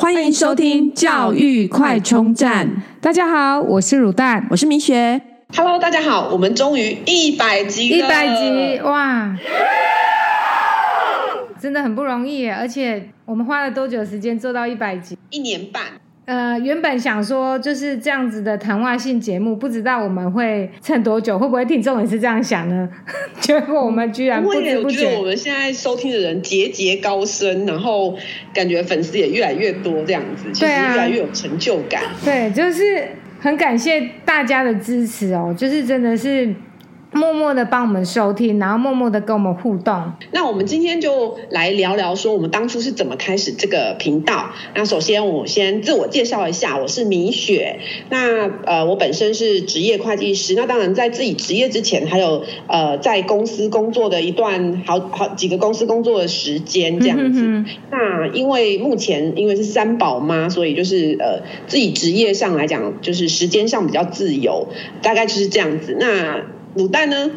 欢迎收听教育快充站。大家好，我是乳蛋，我是米雪。Hello，大家好，我们终于一百集了，一百集哇，真的很不容易耶！而且我们花了多久时间做到一百集？一年半。呃，原本想说就是这样子的谈话性节目，不知道我们会撑多久，会不会听众也是这样想呢？结果我们居然不知不觉，我觉得我们现在收听的人节节高升，然后感觉粉丝也越来越多，这样子，其实越来越有成就感。对啊，对，就是很感谢大家的支持哦，就是真的是。默默的帮我们收听，然后默默的跟我们互动。那我们今天就来聊聊，说我们当初是怎么开始这个频道。那首先我先自我介绍一下，我是米雪。那呃，我本身是职业会计师。那当然，在自己职业之前，还有呃，在公司工作的一段好好几个公司工作的时间这样子。嗯、哼哼那因为目前因为是三宝妈，所以就是呃，自己职业上来讲，就是时间上比较自由，大概就是这样子。那卤蛋呢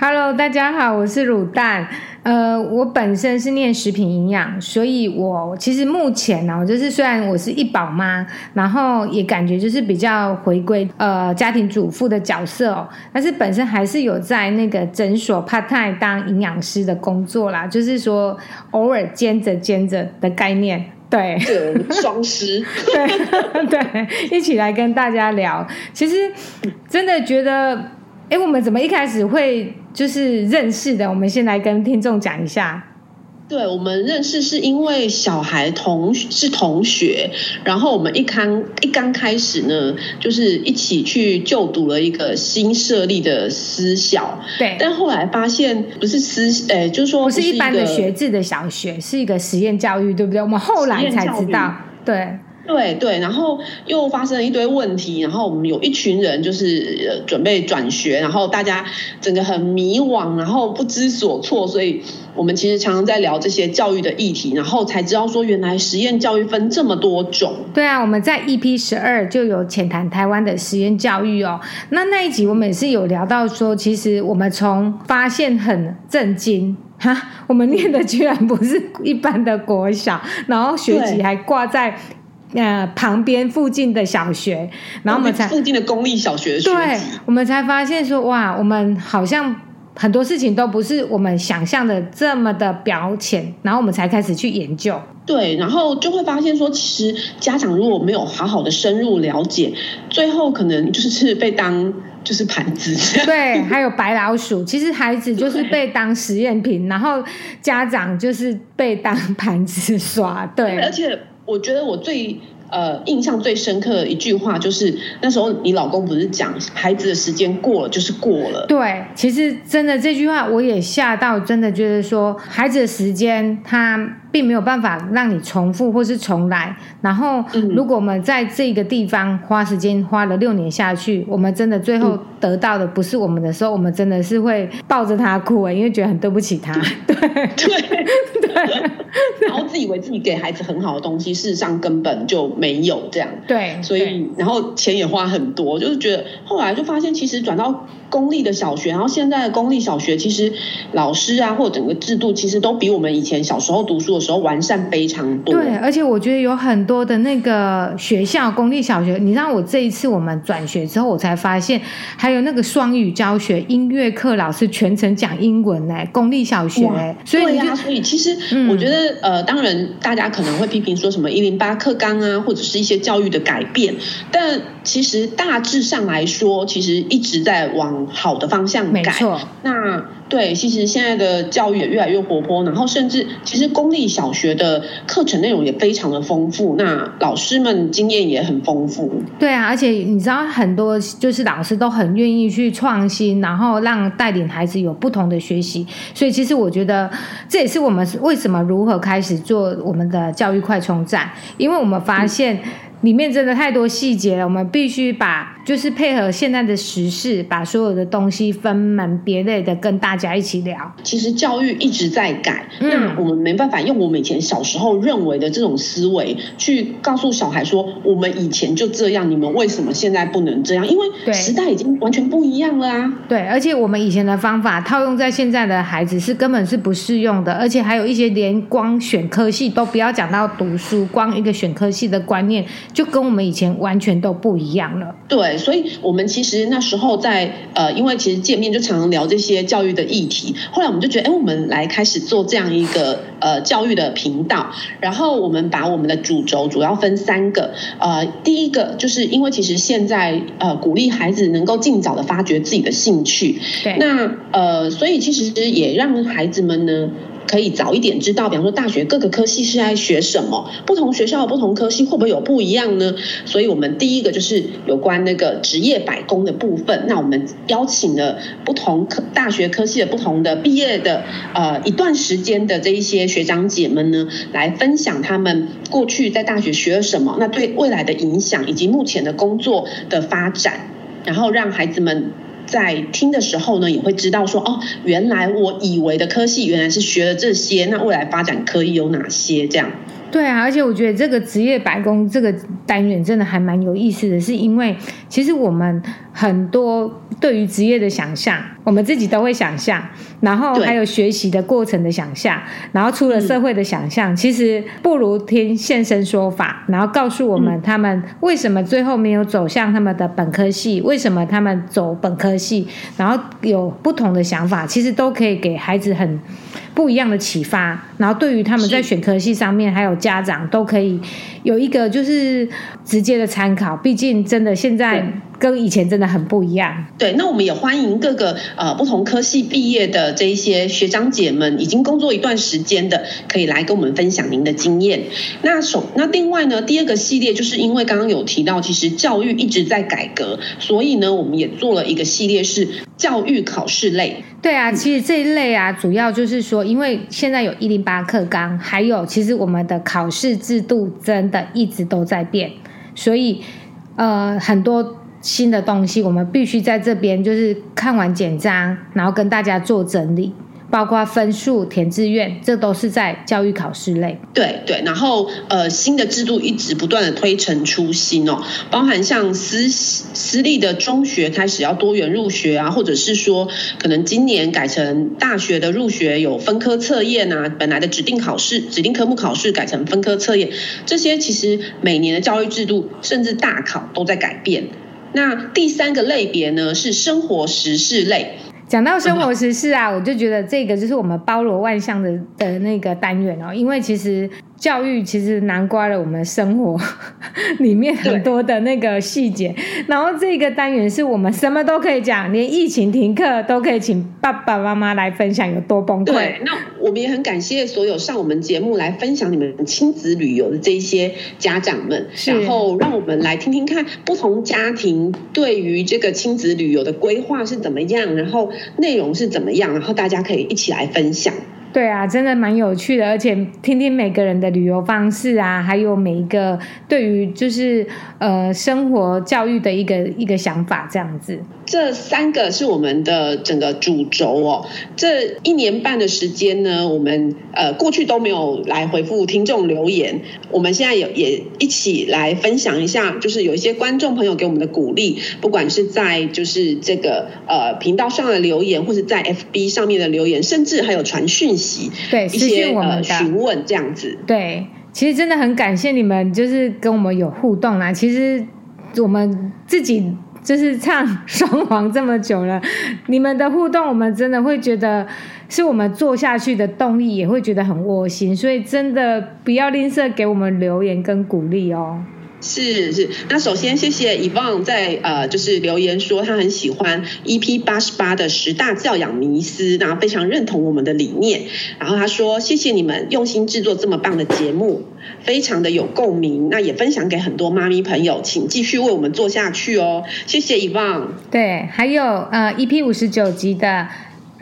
？Hello，大家好，我是卤蛋。呃，我本身是念食品营养，所以我其实目前呢，就是虽然我是一宝妈，然后也感觉就是比较回归呃家庭主妇的角色哦，但是本身还是有在那个诊所 part time 当营养师的工作啦，就是说偶尔兼着兼着的概念。对，双师，对对，一起来跟大家聊。其实真的觉得。哎，我们怎么一开始会就是认识的？我们先来跟听众讲一下。对，我们认识是因为小孩同是同学，然后我们一刚一刚开始呢，就是一起去就读了一个新设立的私校。对，但后来发现不是私，哎，就是说不是一般的学制的小学，是一个实验教育，对不对？我们后来才知道，对。对对，然后又发生了一堆问题，然后我们有一群人就是准备转学，然后大家整个很迷惘，然后不知所措，所以我们其实常常在聊这些教育的议题，然后才知道说原来实验教育分这么多种。对啊，我们在 EP 十二就有浅谈台湾的实验教育哦，那那一集我们也是有聊到说，其实我们从发现很震惊哈，我们念的居然不是一般的国小，然后学籍还挂在。呃，旁边附近的小学，然后我们才附近的公立小学的学，对，我们才发现说，哇，我们好像很多事情都不是我们想象的这么的表浅，然后我们才开始去研究。对，然后就会发现说，其实家长如果没有好好的深入了解，最后可能就是 被当就是盘子。对，还有白老鼠，其实孩子就是被当实验品，然后家长就是被当盘子耍。对，对，而且。我觉得我最呃印象最深刻的一句话就是那时候你老公不是讲孩子的时间过了就是过了。对，其实真的这句话我也吓到，真的就是说孩子的时间他。并没有办法让你重复或是重来。然后，如果我们在这个地方花时间花了六年下去，我们真的最后得到的不是我们的时候，我们真的是会抱着他哭，因为觉得很对不起他。对对对，然后自以为自己给孩子很好的东西，事实上根本就没有这样。对，所以然后钱也花很多，就是觉得后来就发现，其实转到公立的小学，然后现在的公立小学，其实老师啊，或者整个制度，其实都比我们以前小时候读书的时候完善非常多。对，而且我觉得有很多的那个学校，公立小学，你知道我这一次我们转学之后，我才发现还有那个双语教学，音乐课老师全程讲英文哎，公立小学哎，所以呀、啊，所以其实我觉得、嗯、呃，当然大家可能会批评说什么一零八课纲啊，或者是一些教育的改变，但其实大致上来说，其实一直在往好的方向改。没错，那。对，其实现在的教育也越来越活泼，然后甚至其实公立小学的课程内容也非常的丰富，那老师们经验也很丰富。对啊，而且你知道很多就是老师都很愿意去创新，然后让带领孩子有不同的学习。所以其实我觉得这也是我们为什么如何开始做我们的教育快充站，因为我们发现。里面真的太多细节了，我们必须把就是配合现在的时事，把所有的东西分门别类的跟大家一起聊。其实教育一直在改，嗯、那我们没办法用我们以前小时候认为的这种思维去告诉小孩说，我们以前就这样，你们为什么现在不能这样？因为时代已经完全不一样了啊。对，而且我们以前的方法套用在现在的孩子是根本是不适用的，而且还有一些连光选科系都不要讲到读书，光一个选科系的观念就跟我们以前完全都不一样了。对，所以我们其实那时候在呃，因为其实见面就常常聊这些教育的议题，后来我们就觉得，哎，我们来开始做这样一个呃教育的频道，然后我们把我们的主轴主要分三个，呃，第一个就是因为其实现在呃鼓励孩子能够尽早的发掘自己的兴趣，对，那呃，所以其实也让孩子们呢。可以早一点知道，比方说大学各个科系是在学什么，不同学校的不同科系会不会有不一样呢？所以我们第一个就是有关那个职业百工的部分。那我们邀请了不同科大学科系的不同的毕业的呃一段时间的这一些学长姐们呢，来分享他们过去在大学学了什么，那对未来的影响以及目前的工作的发展，然后让孩子们。在听的时候呢，也会知道说哦，原来我以为的科系原来是学了这些，那未来发展可以有哪些这样？对啊，而且我觉得这个职业白宫这个单元真的还蛮有意思的，是因为其实我们很多对于职业的想象，我们自己都会想象，然后还有学习的过程的想象，然后出了社会的想象，嗯、其实不如听现身说法，然后告诉我们他们为什么最后没有走向他们的本科系，为什么他们走本科系，然后有不同的想法，其实都可以给孩子很不一样的启发，然后对于他们在选科系上面，还有家长都可以有一个就是直接的参考。毕竟真的现在跟以前真的很不一样。对，那我们也欢迎各个呃不同科系毕业的这一些学长姐们，已经工作一段时间的，可以来跟我们分享您的经验。那首那另外呢，第二个系列就是因为刚刚有提到，其实教育一直在改革，所以呢，我们也做了一个系列是教育考试类。对啊，其实这一类啊，主要就是说，因为现在有一零八课纲，还有其实我们的考试制度真的一直都在变，所以呃很多新的东西，我们必须在这边就是看完简章，然后跟大家做整理。包括分数、填志愿，这都是在教育考试类。对对，然后呃，新的制度一直不断的推陈出新哦，包含像私私立的中学开始要多元入学啊，或者是说可能今年改成大学的入学有分科测验啊，本来的指定考试、指定科目考试改成分科测验，这些其实每年的教育制度甚至大考都在改变。那第三个类别呢，是生活时事类。讲到生活时事啊，我就觉得这个就是我们包罗万象的的那个单元哦，因为其实。教育其实囊括了我们生活 里面很多的那个细节，然后这个单元是我们什么都可以讲，连疫情停课都可以请爸爸妈妈来分享有多崩溃。对，那我们也很感谢所有上我们节目来分享你们亲子旅游的这些家长们，然后让我们来听听看不同家庭对于这个亲子旅游的规划是怎么样，然后内容是怎么样，然后大家可以一起来分享。对啊，真的蛮有趣的，而且听听每个人的旅游方式啊，还有每一个对于就是呃生活教育的一个一个想法，这样子。这三个是我们的整个主轴哦。这一年半的时间呢，我们呃过去都没有来回复听众留言，我们现在也也一起来分享一下，就是有一些观众朋友给我们的鼓励，不管是在就是这个呃频道上的留言，或是在 FB 上面的留言，甚至还有传讯，对，一些呃询问这样子。对，其实真的很感谢你们，就是跟我们有互动啊。其实我们自己。就是唱 双簧这么久了，你们的互动，我们真的会觉得是我们做下去的动力，也会觉得很窝心，所以真的不要吝啬给我们留言跟鼓励哦。是是，那首先谢谢伊旺在呃，就是留言说他很喜欢 EP 八十八的十大教养迷思，然后非常认同我们的理念。然后他说谢谢你们用心制作这么棒的节目，非常的有共鸣。那也分享给很多妈咪朋友，请继续为我们做下去哦。谢谢 Yvonne。对，还有呃 EP 五十九集的。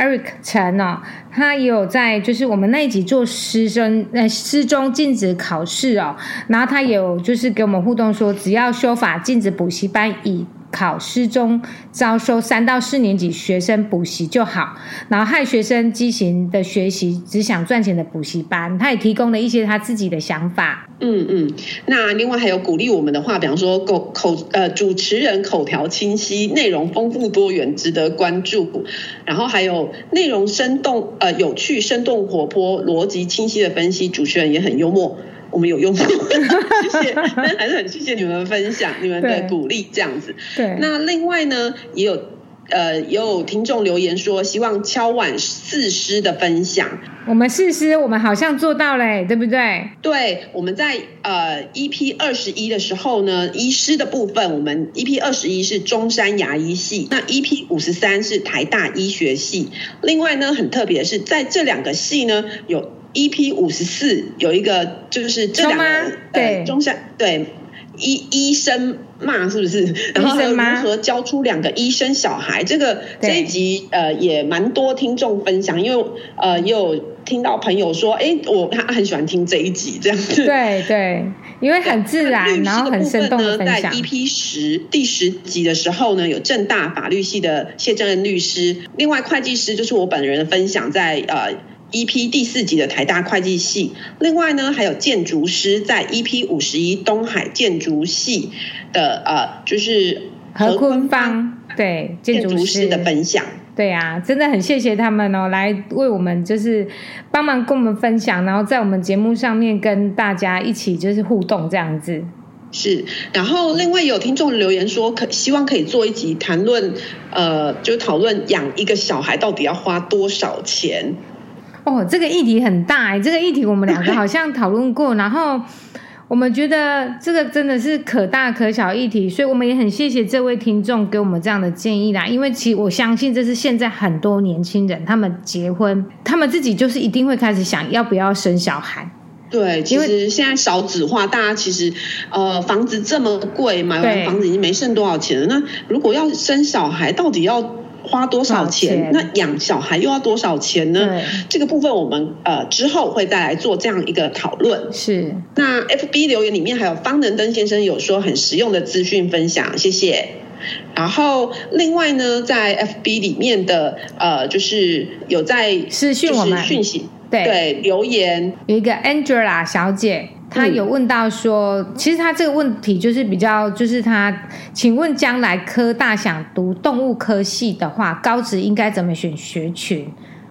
Eric 陈哦，他也有在就是我们那一集做师生呃师中禁止考试哦，然后他有就是给我们互动说，只要修法禁止补习班以。考试中招收三到四年级学生补习就好，然后害学生畸形的学习，只想赚钱的补习班，他也提供了一些他自己的想法。嗯嗯，那另外还有鼓励我们的话，比方说口口呃主持人口条清晰，内容丰富多元，值得关注。然后还有内容生动呃有趣、生动活泼、逻辑清晰的分析，主持人也很幽默。我们有用过，谢谢，但还是很谢谢你们分享，你们的鼓励这样子。对，那另外呢，也有呃也有听众留言说，希望敲碗四师的分享。我们四师，我们好像做到了，对不对？对，我们在呃 EP 二十一的时候呢，医师的部分，我们 EP 二十一是中山牙医系，那 EP 五十三是台大医学系。另外呢，很特别的是，在这两个系呢有。EP 五十四有一个就是这两个对、呃、中山对医医生骂是不是？然后还有如何教出两个医生小孩？这个这一集呃也蛮多听众分享，因为呃也有听到朋友说，哎，我他很喜欢听这一集这样子。对对，因为很自然，然后很生动的分享。在 EP 十第十集的时候呢，有正大法律系的谢正恩律师，另外会计师就是我本人的分享，在呃。EP 第四集的台大会计系，另外呢还有建筑师在 EP 五十一东海建筑系的呃，就是何坤芳对建筑师的分享，对啊，真的很谢谢他们哦，来为我们就是帮忙跟我们分享，然后在我们节目上面跟大家一起就是互动这样子。是，然后另外有听众留言说，可希望可以做一集谈论，呃，就讨论养一个小孩到底要花多少钱。哦，这个议题很大哎，这个议题我们两个 好像讨论过，然后我们觉得这个真的是可大可小议题，所以我们也很谢谢这位听众给我们这样的建议啦。因为其实我相信这是现在很多年轻人他们结婚，他们自己就是一定会开始想要不要生小孩。对，其实现在少子化，大家其实呃房子这么贵，买完房子已经没剩多少钱了。那如果要生小孩，到底要？花多少钱？那养小孩又要多少钱呢？这个部分我们呃之后会再来做这样一个讨论。是。那 FB 留言里面还有方能登先生有说很实用的资讯分享，谢谢。然后另外呢，在 FB 里面的呃就是有在私讯我们讯息对对留言有一个 Angela 小姐。他有问到说，嗯，其实他这个问题就是比较，就是他，请问将来科大想读动物科系的话，高职应该怎么选学群？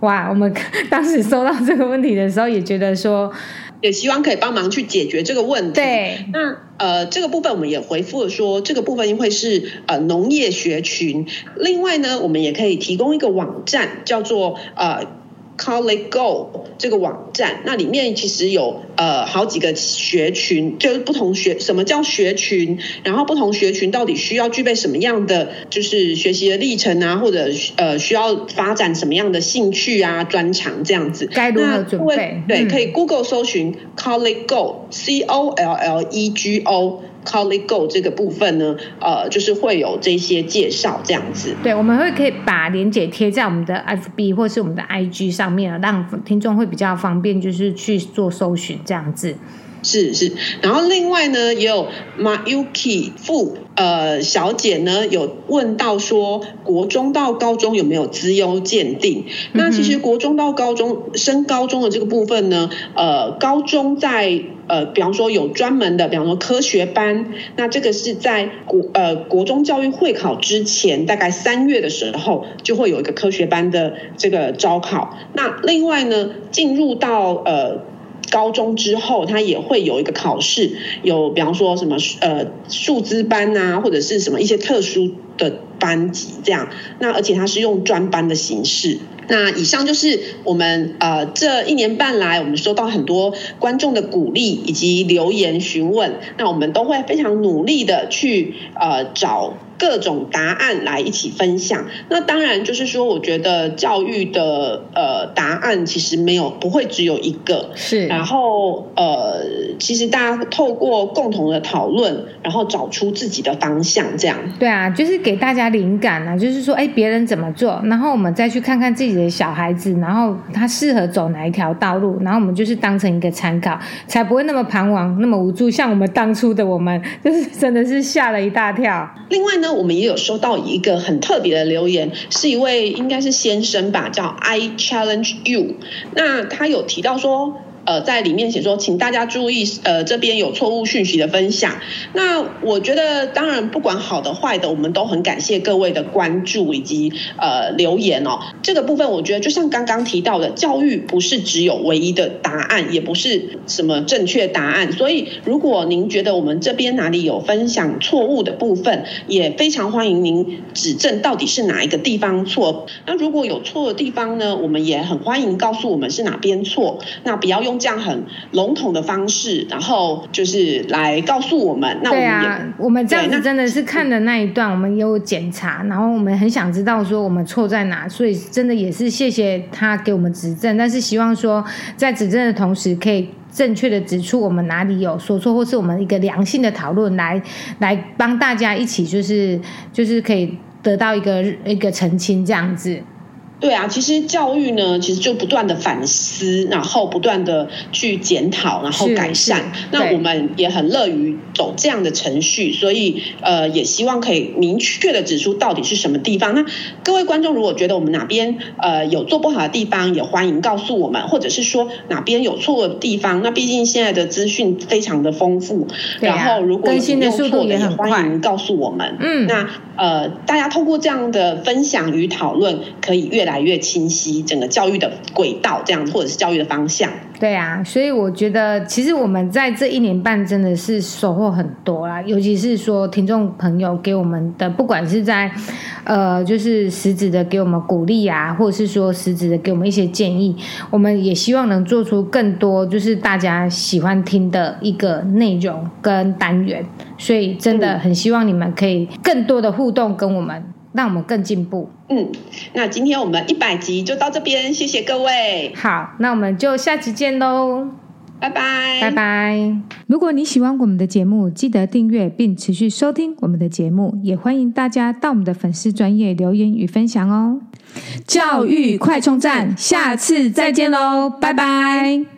哇，我们当时收到这个问题的时候，也觉得说，也希望可以帮忙去解决这个问题。对，那呃，这个部分我们也回复了说，这个部分会是呃农业学群。另外呢，我们也可以提供一个网站，叫做呃。College Go 这个网站，那里面其实有呃好几个学群，就是不同学，什么叫学群？然后不同学群到底需要具备什么样的就是学习的历程啊，或者呃需要发展什么样的兴趣啊、专长这样子？该如何准备？对，可以 Google 搜寻 College Go，C O L L E G O。College Go 这个部分呢，呃，就是会有这些介绍这样子。对，我们会可以把链接贴在我们的 FB 或是我们的 IG 上面，让听众会比较方便，就是去做搜寻这样子。是是，然后另外呢，也有 Mayuki 富呃小姐呢有问到说，国中到高中有没有资优鉴定？那其实国中到高中升高中的这个部分呢，呃，高中在呃，比方说有专门的，比方说科学班，那这个是在国呃国中教育会考之前，大概三月的时候就会有一个科学班的这个招考。那另外呢，进入到呃。高中之后，他也会有一个考试，有比方说什么呃数资班啊，或者是什么一些特殊的班级这样。那而且他是用专班的形式。那以上就是我们呃这一年半来，我们收到很多观众的鼓励以及留言询问。那我们都会非常努力的去呃找。各种答案来一起分享。那当然就是说，我觉得教育的呃答案其实没有不会只有一个。是。然后呃，其实大家透过共同的讨论，然后找出自己的方向，这样。对啊，就是给大家灵感啊，就是说，哎，别人怎么做，然后我们再去看看自己的小孩子，然后他适合走哪一条道路，然后我们就是当成一个参考，才不会那么彷徨，那么无助。像我们当初的我们，就是真的是吓了一大跳。另外呢，那我们也有收到一个很特别的留言，是一位应该是先生吧，叫 I challenge you。那他有提到说。呃，在里面写说，请大家注意，呃，这边有错误讯息的分享。那我觉得，当然不管好的坏的，我们都很感谢各位的关注以及呃留言哦。这个部分，我觉得就像刚刚提到的，教育不是只有唯一的答案，也不是什么正确答案。所以，如果您觉得我们这边哪里有分享错误的部分，也非常欢迎您指正到底是哪一个地方错。那如果有错的地方呢，我们也很欢迎告诉我们是哪边错。那不要用。这样很笼统的方式，然后就是来告诉我们。那我们也，对啊，我们这样子真的是看的那一段，我们也有检查，然后我们很想知道说我们错在哪，所以真的也是谢谢他给我们指正。但是希望说在指正的同时，可以正确的指出我们哪里有说错，或是我们一个良性的讨论，来来帮大家一起就是就是可以得到一个一个澄清这样子。对啊，其实教育呢，其实就不断的反思，然后不断的去检讨，然后改善。那我们也很乐于走这样的程序，所以呃，也希望可以明确的指出到底是什么地方。那各位观众如果觉得我们哪边呃有做不好的地方，也欢迎告诉我们，或者是说哪边有错的地方。那毕竟现在的资讯非常的丰富，然后如果有错的也欢迎告诉我们。嗯，那呃，大家通过这样的分享与讨论，可以越来。越来越清晰，整个教育的轨道这样，或者是教育的方向。对啊，所以我觉得，其实我们在这一年半真的是收获很多啦。尤其是说，听众朋友给我们的，不管是在呃，就是实质的给我们鼓励啊，或者是说实质的给我们一些建议，我们也希望能做出更多，就是大家喜欢听的一个内容跟单元。所以真的很希望你们可以更多的互动跟我们。让我们更进步。嗯，那今天我们一百集就到这边，谢谢各位。好，那我们就下集见喽，拜拜，拜拜。如果你喜欢我们的节目，记得订阅并持续收听我们的节目，也欢迎大家到我们的粉丝专业留言与分享哦。教育快充站，下次再见喽，拜拜。